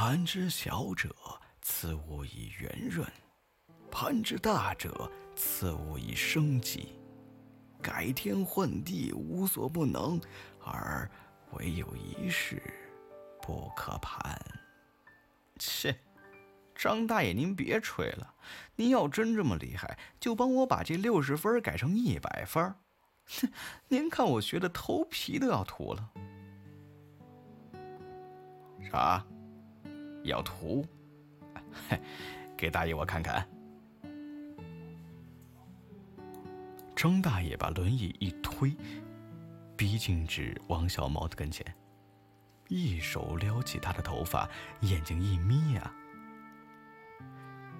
盘之小者，赐物以圆润；盘之大者，赐物以生机。改天换地，无所不能，而唯有一事不可盘。切，张大爷，您别吹了。您要真这么厉害，就帮我把这六十分改成一百分。哼，您看我学的头皮都要秃了。啥？要涂？给大爷我看看。张大爷把轮椅一推，逼近至王小毛的跟前，一手撩起他的头发，眼睛一眯呀，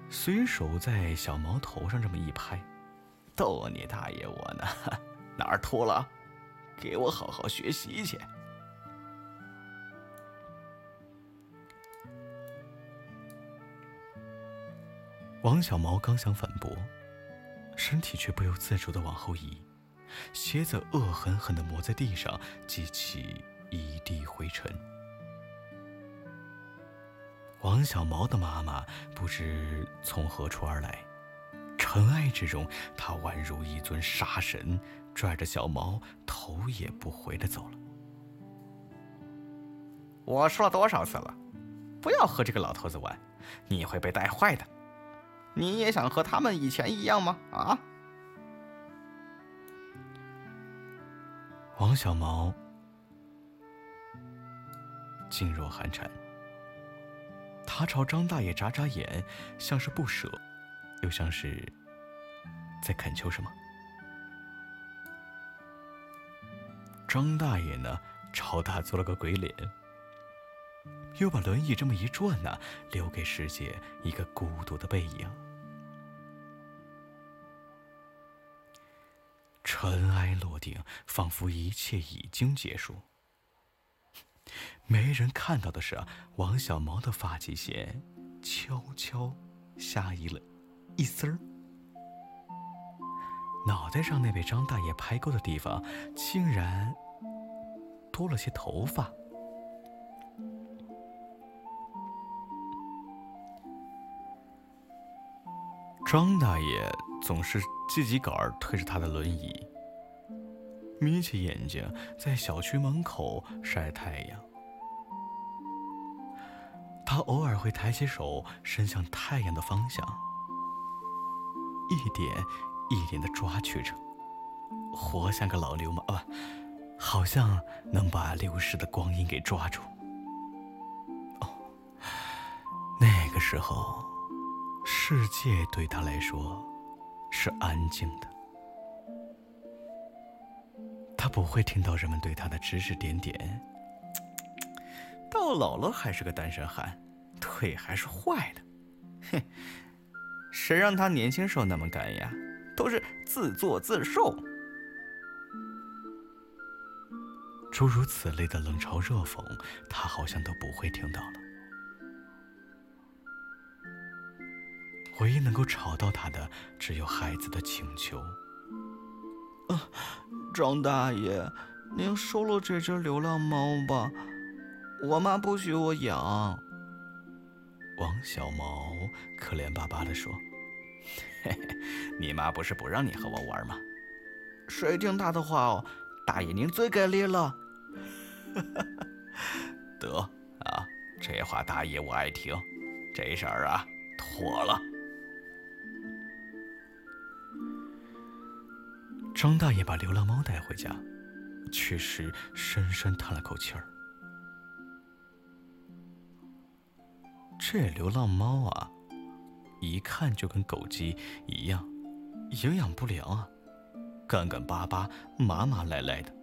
随手在小毛头上这么一拍，逗你大爷我呢？哪儿秃了？给我好好学习去。王小毛刚想反驳，身体却不由自主的往后移，鞋子恶狠狠的磨在地上，激起一地灰尘。王小毛的妈妈不知从何处而来，尘埃之中，她宛如一尊杀神，拽着小毛头也不回的走了。我说了多少次了，不要和这个老头子玩，你会被带坏的。你也想和他们以前一样吗？啊！王小毛噤若寒蝉，他朝张大爷眨眨眼，像是不舍，又像是在恳求什么。张大爷呢，朝他做了个鬼脸。又把轮椅这么一转呢，留给世界一个孤独的背影。尘埃落定，仿佛一切已经结束。没人看到的是，王小毛的发际线悄悄下移了一丝儿，脑袋上那被张大爷拍过的地方，竟然多了些头发。张大爷总是自己个儿推着他的轮椅，眯起眼睛在小区门口晒太阳。他偶尔会抬起手伸向太阳的方向，一点一点的抓取着，活像个老流氓啊！好像能把流逝的光阴给抓住。哦，那个时候。世界对他来说是安静的，他不会听到人们对他的指指点点。到老了还是个单身汉，腿还是坏的，哼！谁让他年轻时候那么干呀？都是自作自受。诸如此类的冷嘲热讽，他好像都不会听到了。唯一能够吵到他的，只有孩子的请求。啊，张大爷，您收了这只流浪猫吧，我妈不许我养。王小毛可怜巴巴地说：“嘿嘿，你妈不是不让你和我玩吗？谁听她的话哦？大爷您最给力了。得啊，这话大爷我爱听。这事儿啊，妥了。”张大爷把流浪猫带回家，确实深深叹了口气儿。这流浪猫啊，一看就跟狗鸡一样，营养不良啊，干干巴巴、麻麻赖赖的。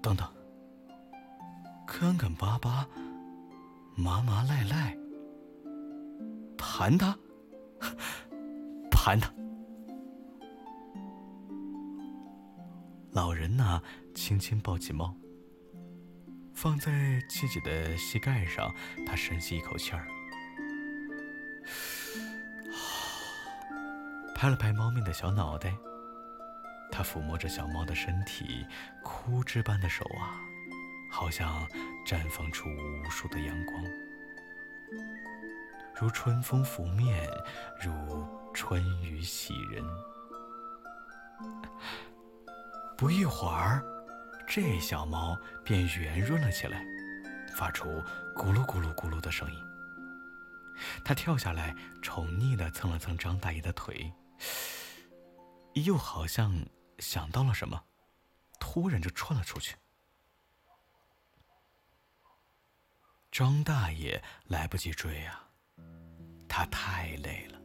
等等，干干巴巴、麻麻赖赖，盘它，盘它。老人呢，轻轻抱起猫，放在自己的膝盖上。他深吸一口气儿，拍了拍猫咪的小脑袋。他抚摸着小猫的身体，枯枝般的手啊，好像绽放出无数的阳光，如春风拂面，如春雨洗人。不一会儿，这小猫便圆润了起来，发出咕噜咕噜咕噜的声音。它跳下来，宠溺地蹭了蹭张大爷的腿，又好像想到了什么，突然就窜了出去。张大爷来不及追啊，他太累了，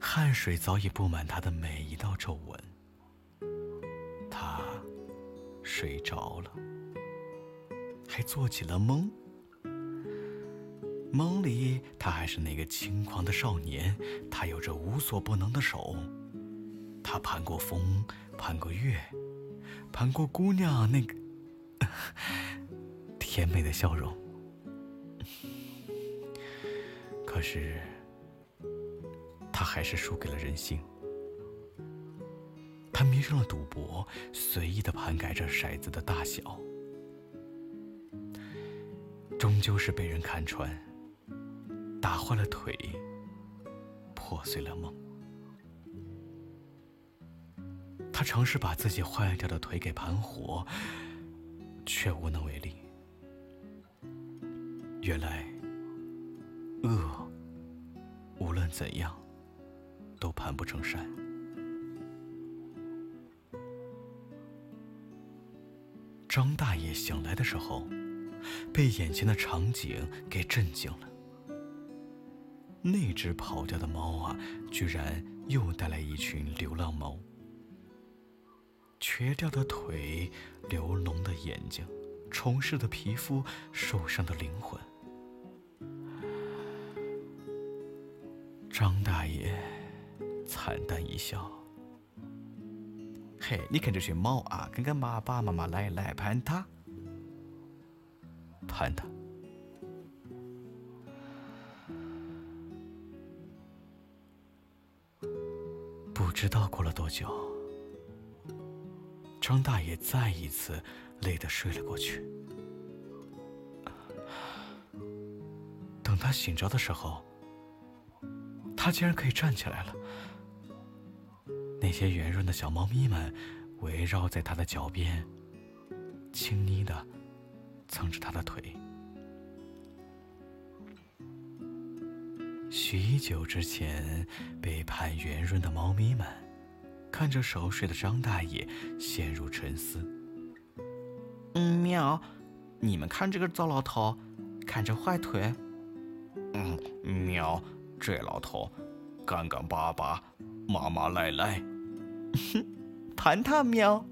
汗水早已布满他的每一道皱纹。睡着了，还做起了梦。梦里，他还是那个轻狂的少年，他有着无所不能的手，他攀过风，攀过月，攀过姑娘那个 甜美的笑容。可是，他还是输给了人性。他迷上了赌博，随意的盘改着骰子的大小，终究是被人看穿，打坏了腿，破碎了梦。他尝试把自己坏掉的腿给盘活，却无能为力。原来，恶无论怎样，都盘不成山。张大爷醒来的时候，被眼前的场景给震惊了。那只跑掉的猫啊，居然又带来一群流浪猫。瘸掉的腿，流脓的眼睛，虫噬的皮肤，受伤的灵魂。张大爷惨淡一笑。嘿，你看这群猫啊，跟跟爸爸妈妈来来盘它，盘它。不知道过了多久，张大爷再一次累得睡了过去。等他醒着的时候，他竟然可以站起来了。那些圆润的小猫咪们围绕在他的脚边，轻昵的蹭着他的腿。许久之前被判圆润的猫咪们，看着熟睡的张大爷，陷入沉思。喵，你们看这个糟老头，看着坏腿。嗯，喵，这老头，干干巴巴，麻麻赖赖。哼谈谈喵。